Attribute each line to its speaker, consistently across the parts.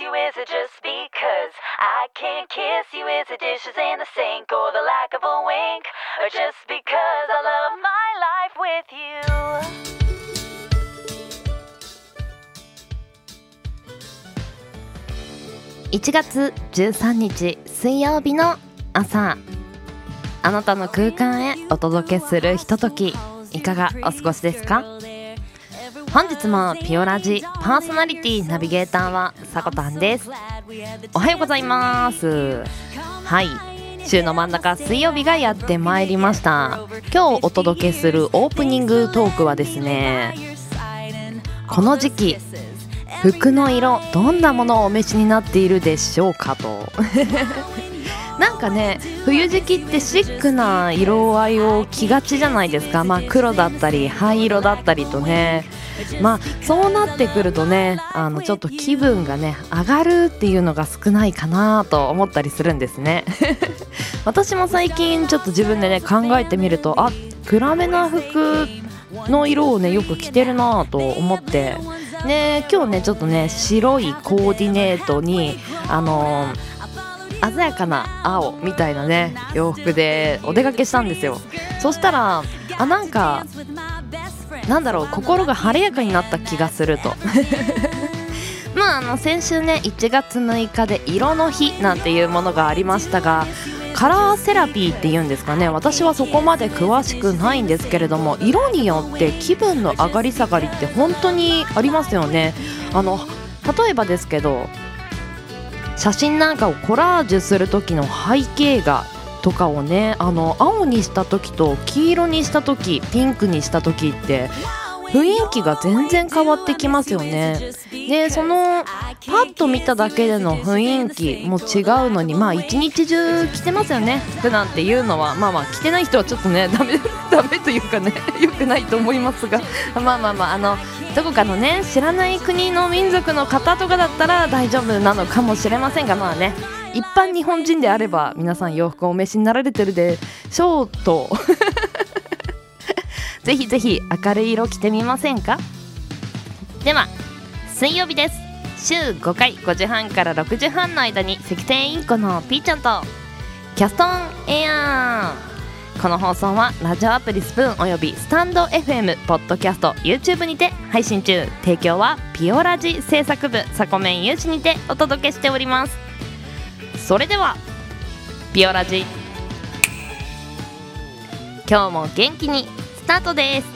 Speaker 1: you? Is it just because I can't kiss you? Is it dishes in the sink or the lack of a wink? Or just because I love my life with you?
Speaker 2: 1月13日水曜日の朝あなたの空間へお届けするひとときいかがお過ごしですか本日もピオラジパーソナリティナビゲーターはさこたんです。おはようございます。はい。週の真ん中水曜日がやってまいりました。今日お届けするオープニングトークはですねこの時期服の色どんなものをお召しになっているでしょうかと。なんかね冬時期ってシックな色合いを着がちじゃないですか。まあ黒だったり灰色だったりとね。まあそうなってくるとねあのちょっと気分がね上がるっていうのが少ないかなと思ったりするんですね。私も最近ちょっと自分でね考えてみるとあ暗めな服の色をねよく着てるなと思って。ね今日ねちょっとね白いコーディネートにあのー鮮やかな青みたいなね洋服でお出かけしたんですよ。そしたらあなんかなんだろう心が晴れやかになった気がすると。まああの先週ね1月6日で色の日なんていうものがありましたがカラーセラピーっていうんですかね。私はそこまで詳しくないんですけれども色によって気分の上がり下がりって本当にありますよね。あの例えばですけど写真なんかをコラージュする時の背景画とかをねあの青にした時と黄色にした時ピンクにした時って雰囲気が全然変わってきますよね。でそのパッと見ただけでの雰囲気も違うのにまあ一日中着てますよね。服なんていうのはまあまあ着てない人はちょっとね ダメダメというかね 良くないと思いますが。まあまあまああのどこかのね知らない国の民族の方とかだったら大丈夫なのかもしれませんがまあね一般日本人であれば皆さん洋服をお召しになられてるでしょうと。ぜひぜひ明るい色着てみませんか？では水曜日です。週5回5時半から6時半の間に赤線インコのピーちゃんと。キャストオンエアーこの放送はラジオアプリスプーンおよびスタンド FM ポッドキャスト YouTube にて配信中。提供はピオラジ制作部サコメン有志にてお届けしております。それではピオラジ。今日も元気にスタートです。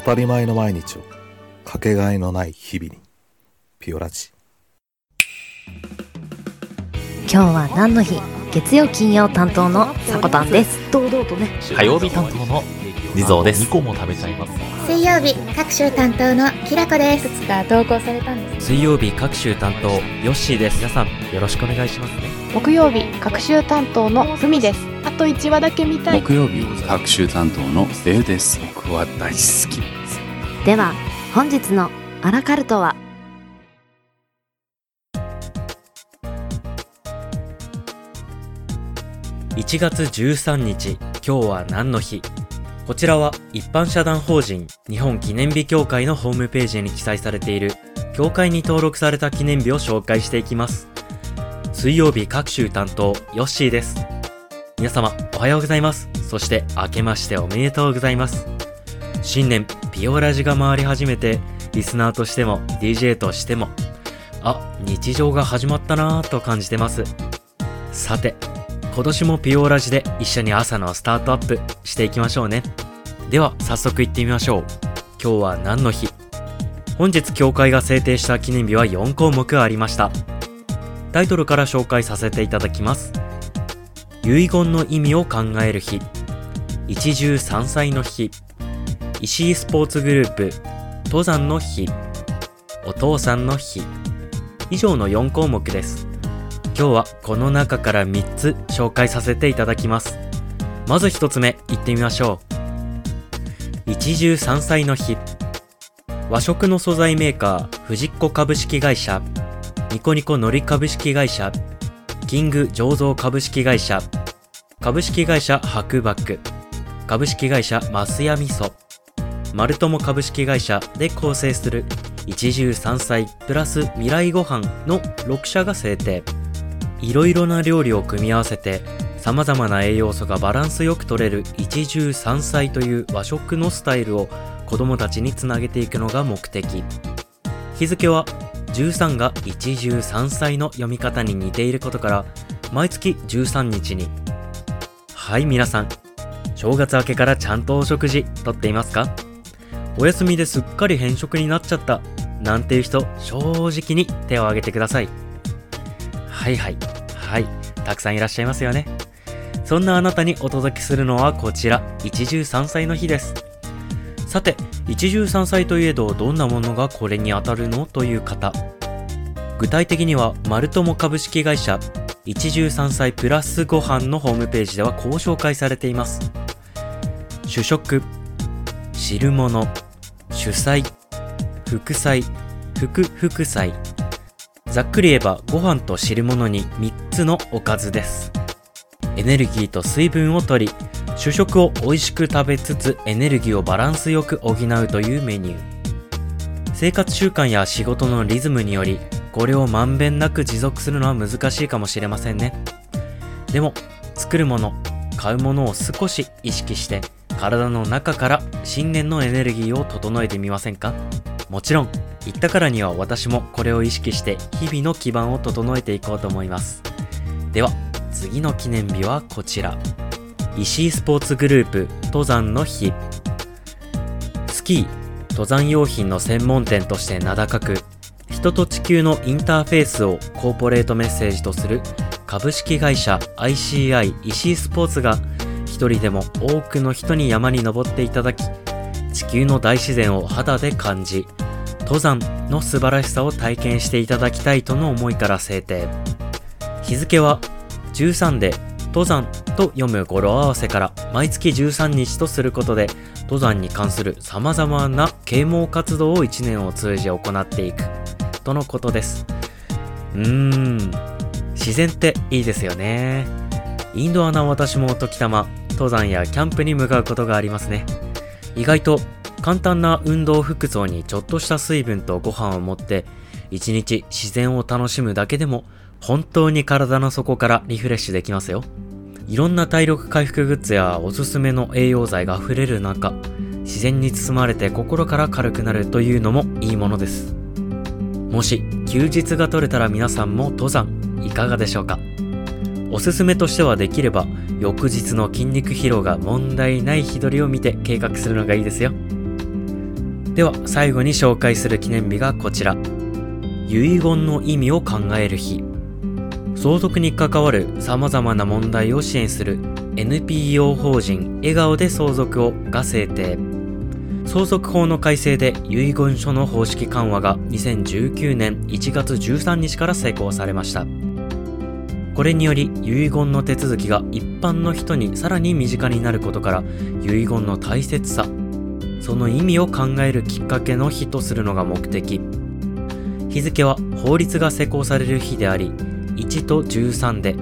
Speaker 3: 当たり前の毎日をかけがえのない日々にピオラジ
Speaker 2: 今日は何の日？月曜金曜担当のさこたんです堂々とね
Speaker 4: 火曜日担当のリゾーです。2個も食べちゃいます。
Speaker 5: 水曜日各週担当のきらこです
Speaker 6: いくつか投稿されたんです
Speaker 4: 水曜日各週担当ヨッシーです。皆さんよろしくお願いしますね。
Speaker 6: 木曜日各週担当のふみですあと1話だけ見たい。
Speaker 7: 木曜日各週担当のデウです。僕は大好き。
Speaker 2: では本日のアラカルトは
Speaker 4: ？1月13日、今日は何の日？こちらは一般社団法人日本記念日協会のホームページに記載されている協会に登録された記念日を紹介していきます。水曜日各週担当ヨッシーです。皆様おはようございます。そして明けましておめでとうございます。新年ピオラジが回り始めてリスナーとしても DJ としてもあ、日常が始まったなぁと感じてます。さて、今年もピオラジで一緒に朝のスタートアップしていきましょうね。では早速行ってみましょう。今日は何の日？本日協会が制定した記念日は4項目ありました。タイトルから紹介させていただきます。遺言の意味を考える日。一汁三菜の日。石井スポーツグループ。登山の日。お父さんの日。以上の4項目です。今日はこの中から3つ紹介させていただきます。まず1つ目いってみましょう。一汁三菜の日。和食の素材メーカー藤子株式会社。ニコニコのり株式会社。キング醸造株式会社。株式会社白幕株式会社増屋味噌。丸友株式会社で構成する一汁三菜プラス未来ご飯の6社が制定。いろいろな料理を組み合わせて様々な栄養素がバランスよく取れる一汁三菜という和食のスタイルを子供たちにつなげていくのが目的。日付は13が一汁三菜の読み方に似ていることから毎月13日に。はい皆さん。正月明けからちゃんとお食事とっていますか？お休みですっかり変色になっちゃった。なんていう人正直に手を挙げてください。はいはい。はい。たくさんいらっしゃいますよね。そんなあなたにお届けするのはこちら。一汁三菜の日です。さて一汁三菜といえどどんなものがこれに当たるのという方。具体的には丸友株式会社一汁三菜プラスご飯のホームページではこう紹介されています。主食汁物主菜副菜副副菜。ざっくり言えばご飯と汁物に3つのおかずです。エネルギーと水分を取り主食を美味しく食べつつエネルギーをバランスよく補うというメニュー。生活習慣や仕事のリズムによりこれをまんべんなく持続するのは難しいかもしれませんね。でも作るもの買うものを少し意識して体の中から新年のエネルギーを整えてみませんか？もちろん言ったからには私もこれを意識して日々の基盤を整えていこうと思います。では次の記念日はこちら。石井スポーツグループ登山の日。スキー登山用品の専門店として名高く人と地球のインターフェースをコーポレートメッセージとする株式会社 ICI 石井スポーツが一人でも多くの人に山に登っていただき地球の大自然を肌で感じ登山の素晴らしさを体験していただきたいとの思いから制定。日付は13で登山と読む語呂合わせから毎月13日とすることで登山に関する様々な啓蒙活動を1年を通じ行っていく。とのことです。うーん。自然っていいですよね。インドアな私も時たま登山やキャンプに向かうことがありますね。意外と簡単な運動服装にちょっとした水分とご飯を持って一日自然を楽しむだけでも本当に体の底からリフレッシュできますよ。いろんな体力回復グッズやおすすめの栄養剤が溢れる中自然に包まれて心から軽くなるというのもいいものです。もし休日が取れたら皆さんも登山いかがでしょうか？おすすめとしてはできれば翌日の筋肉疲労が問題ない日取りを見て計画するのがいいですよ。では最後に紹介する記念日がこちら。遺言の意味を考える日。相続に関わる様々な問題を支援する NPO 法人笑顔で相続をが制定。相続法の改正で遺言書の方式緩和が2019年1月13日から施行されました。これにより遺言の手続きが一般の人にさらに身近になることから遺言の大切さその意味を考えるきっかけの日とするのが目的。日付は法律が施行される日であり1と13で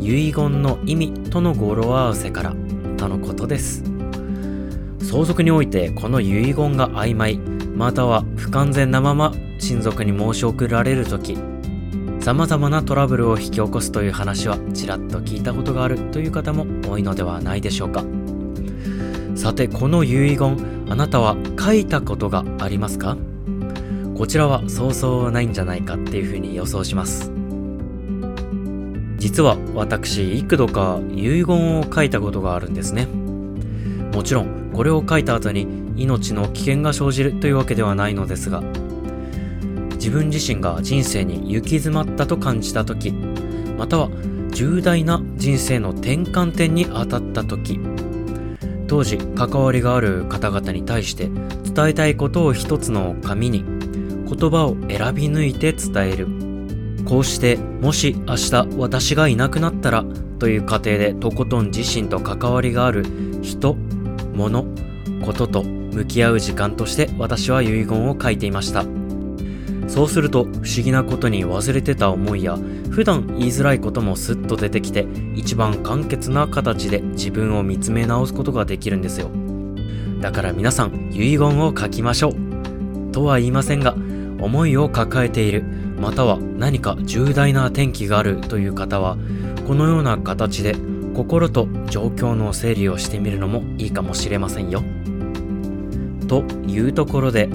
Speaker 4: 遺言の意味との語呂合わせからとのことです。相続においてこの遺言が曖昧または不完全なまま親族に申し送られるとき様々なトラブルを引き起こすという話はちらっと聞いたことがあるという方も多いのではないでしょうか。さてこの遺言あなたは書いたことがありますか？こちらはそうそうないんじゃないかっていうふうに予想します。実は私幾度か遺言を書いたことがあるんですね。もちろんこれを書いた後に命の危険が生じるというわけではないのですが自分自身が人生に行き詰まったと感じた時または重大な人生の転換点に当たった時当時関わりがある方々に対して伝えたいことを一つの紙に言葉を選び抜いて伝える。こうしてもし明日私がいなくなったらという過程でとことん自身と関わりがある人物ことと向き合う時間として私は遺言を書いていました。そうすると不思議なことに忘れてた思いや普段言いづらいこともスッと出てきて一番簡潔な形で自分を見つめ直すことができるんですよ。だから皆さん遺言を書きましょう。とは言いませんが思いを抱えている。または何か重大な転機があるという方はこのような形で心と状況の整理をしてみるのもいいかもしれませんよ。というところで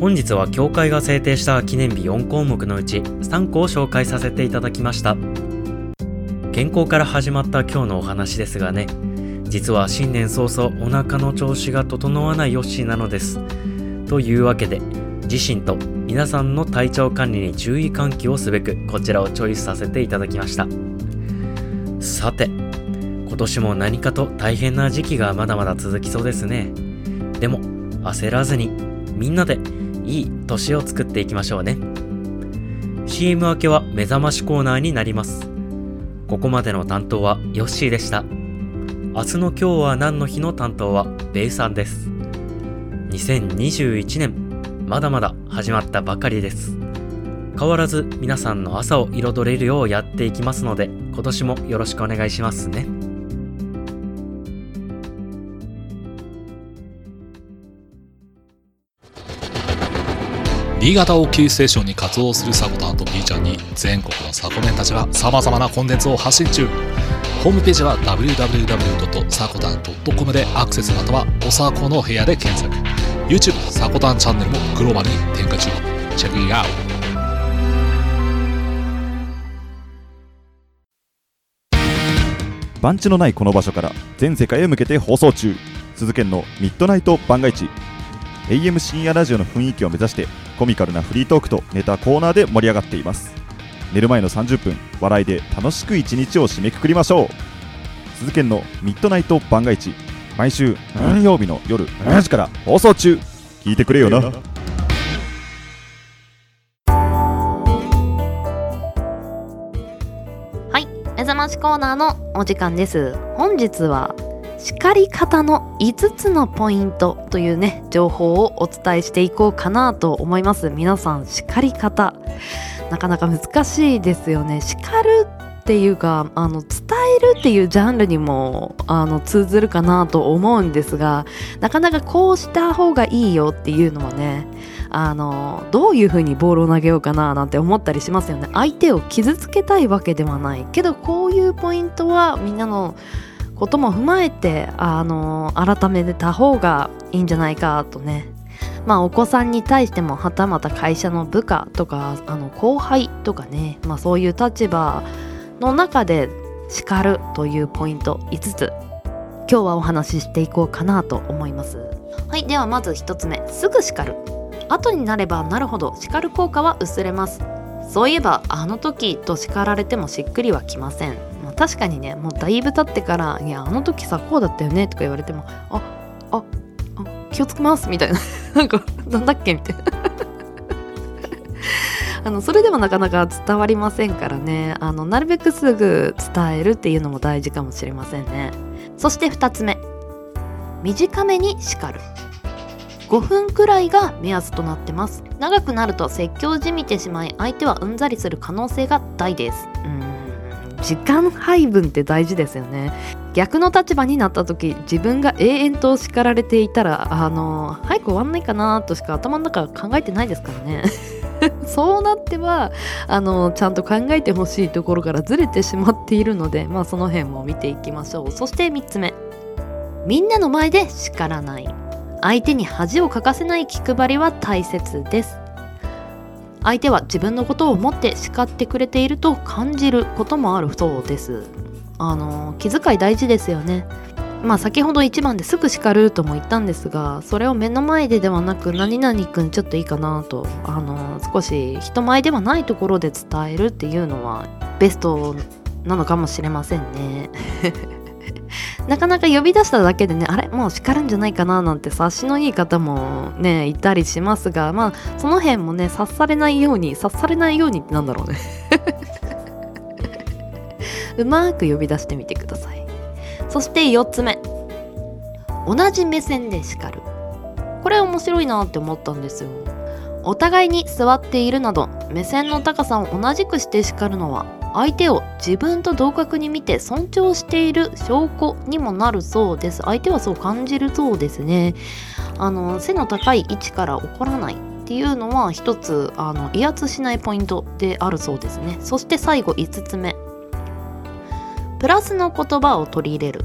Speaker 4: 本日は協会が制定した記念日4項目のうち3個を紹介させていただきました。健康から始まった今日のお話ですがね実は新年早々お腹の調子が整わないヨッシーなのです。というわけで自身と皆さんの体調管理に注意喚起をすべくこちらをチョイスさせていただきました。さて今年も何かと大変な時期がまだまだ続きそうですね。でも焦らずにみんなでいい年を作っていきましょうね。CM 明けは目覚ましコーナーになります。ここまでの担当はヨッシーでした。明日の今日は何の日の担当はベイさんです。2021年まだまだ始まったばかりです。変わらず皆さんの朝を彩れるようやっていきますので今年もよろしくお願いしますね。
Speaker 8: 新潟をキーステーションに活動するサコタンと B ちゃんに全国のサコメンたちが様々なコンテンツを発信中。ホームページは www.sakotan.com でアクセスまたはおさこの部屋で検索。YouTube サコタンチャンネルもグローバルに展開中。チェックインアウト。
Speaker 9: 番地のないこの場所から全世界へ向けて放送中。鈴研のミッドナイト番外地 AM 深夜ラジオの雰囲気を目指してコミカルなフリートークとネタコーナーで盛り上がっています。寝る前の30分笑いで楽しく一日を締めくくりましょう。鈴研のミッドナイト番外地毎週何曜日の夜7時から放送中。聞いてくれよな。
Speaker 10: はい目覚ましコーナーのお時間です。本日は叱り方の5つのポイントというね情報をお伝えしていこうかなと思います。皆さん叱り方なかなか難しいですよね。叱るっていうかあの伝えるっていうジャンルにもあの通ずるかなと思うんですがなかなかこうした方がいいよっていうのはねあのどういう風にボールを投げようかななんて思ったりしますよね。相手を傷つけたいわけではない。けどこういうポイントはみんなのことも踏まえてあの改めてた方がいいんじゃないかとね。まあお子さんに対してもはたまた会社の部下とかあの後輩とかね、まあ、そういう立場の中で叱るというポイント5つ。今日はお話ししていこうかなと思います。はいではまず1つ目。すぐ叱る。後になればなるほど叱る効果は薄れます。そういえばあの時と叱られてもしっくりはきません、まあ、確かにねもうだいぶ経ってから「いやあの時さこうだったよね」とか言われても「あああ気をつけます」みたいな。なんかなんだっけみたいな。あのそれでもなかなか伝わりませんからね。あのなるべくすぐ伝えるっていうのも大事かもしれませんね。そして2つ目。短めに叱る。5分くらいが目安となってます。長くなると説教じみてしまい相手はうんざりする可能性が大です。うん。時間配分って大事ですよね。逆の立場になった時自分が永遠と叱られていたらあの早く終わんないかなとしか頭の中考えてないですからね。そうなってはあのちゃんと考えてほしいところからずれてしまっているのでまあその辺も見ていきましょう。そして3つ目。みんなの前で叱らない。相手に恥をかかせない気配りは大切です。相手は自分のことを思って叱ってくれていると感じることもあるそうです。あの気遣い大事ですよね。まあ先ほど1番ですぐ叱るとも言ったんですがそれを目の前でではなく何々くんちょっといいかなとあの少し人前ではないところで伝えるっていうのはベスト
Speaker 2: なのかもしれませんね。なかなか呼び出しただけでねあれもう叱るんじゃないかななんて察しのいい方もねいたりしますがまあその辺もね察されないように察されないようにってなんだろうね。うまく呼び出してみてください。そして4つ目。同じ目線で叱る。これ面白いなって思ったんですよ。お互いに座っているなど目線の高さを同じくして叱るのは相手を自分と同格に見て尊重している証拠にもなるそうです。相手はそう感じるそうですね。あの背の高い位置から怒らない。っていうのは一つあの威圧しないポイントであるそうですね。そして最後5つ目。プラスの言葉を取り入れる。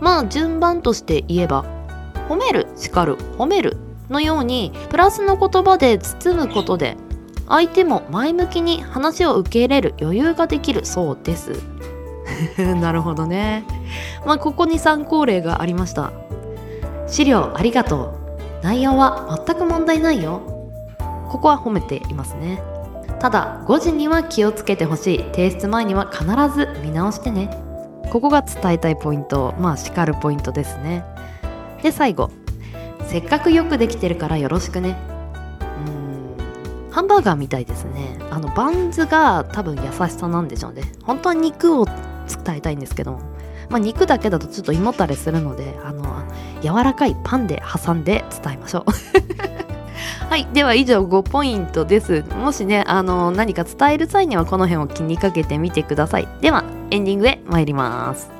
Speaker 2: まあ順番として言えば褒める叱る褒めるのようにプラスの言葉で包むことで相手も前向きに話を受け入れる余裕ができるそうです。なるほどね。まあここに参考例がありました。資料ありがとう。内容は全く問題ないよ。ここは褒めていますね。ただ5時には気をつけてほしい。提出前には必ず見直してね。ここが伝えたいポイントまあ叱るポイントですね。で最後。せっかくよくできてるからよろしくね。うんハンバーガーみたいですね。あのバンズが多分優しさなんでしょうね。本当は肉を伝えたいんですけどまあ、肉だけだとちょっと胃もたれするのであの柔らかいパンで挟んで伝えましょう。はいでは以上5ポイントです。もしねあの何か伝える際にはこの辺を気にかけてみてください。ではエンディングへ参ります。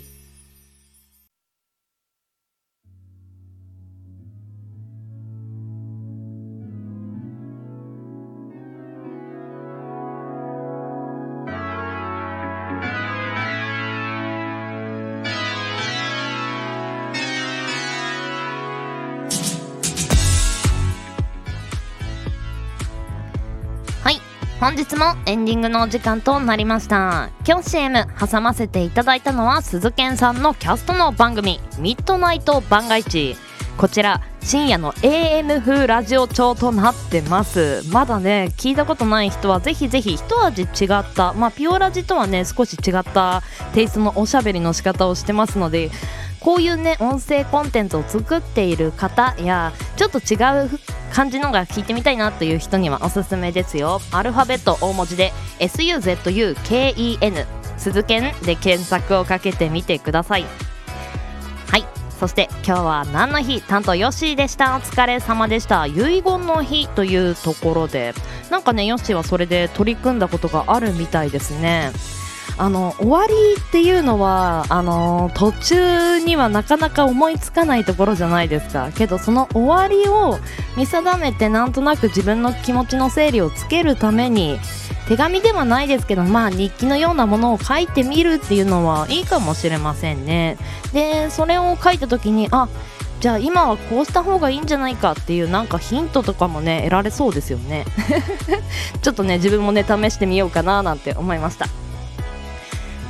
Speaker 2: 本日もエンディングのお時間となりました。今日 CM 挟ませていただいたのは鈴研さんのキャストの番組「ミッドナイト番外地」こちら深夜の AM 風ラジオ調となってます。まだね聞いたことない人はぜひぜひ一味違った。まあピオラジとはね少し違ったテイストのおしゃべりの仕方をしてますのでこういうね音声コンテンツを作っている方やちょっと違う感じのが聞いてみたいなという人にはおすすめですよ。アルファベット大文字で SUZUKEN 鈴剣で検索をかけてみてください。そして今日は何の日？担当ヨッシーでした。お疲れ様でした。遺言の日というところで。なんかねヨッシーはそれで取り組んだことがあるみたいですね。あの終わりっていうのはあの途中にはなかなか思いつかないところじゃないですか。けどその終わりを見定めてなんとなく自分の気持ちの整理をつけるために手紙ではないですけどまあ日記のようなものを書いてみるっていうのはいいかもしれませんね。でそれを書いた時にあじゃあ今はこうした方がいいんじゃないかっていうなんかヒントとかもね得られそうですよね。ちょっとね自分もね試してみようかななんて思いました。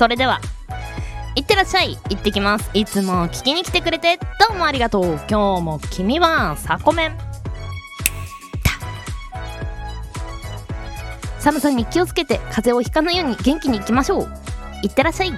Speaker 2: それではいってらっしゃい。行ってきます。いつも聞きに来てくれてどうもありがとう。今日も君はサコメン。寒さに気をつけて風邪をひかないように元気にいきましょう。いってらっしゃい。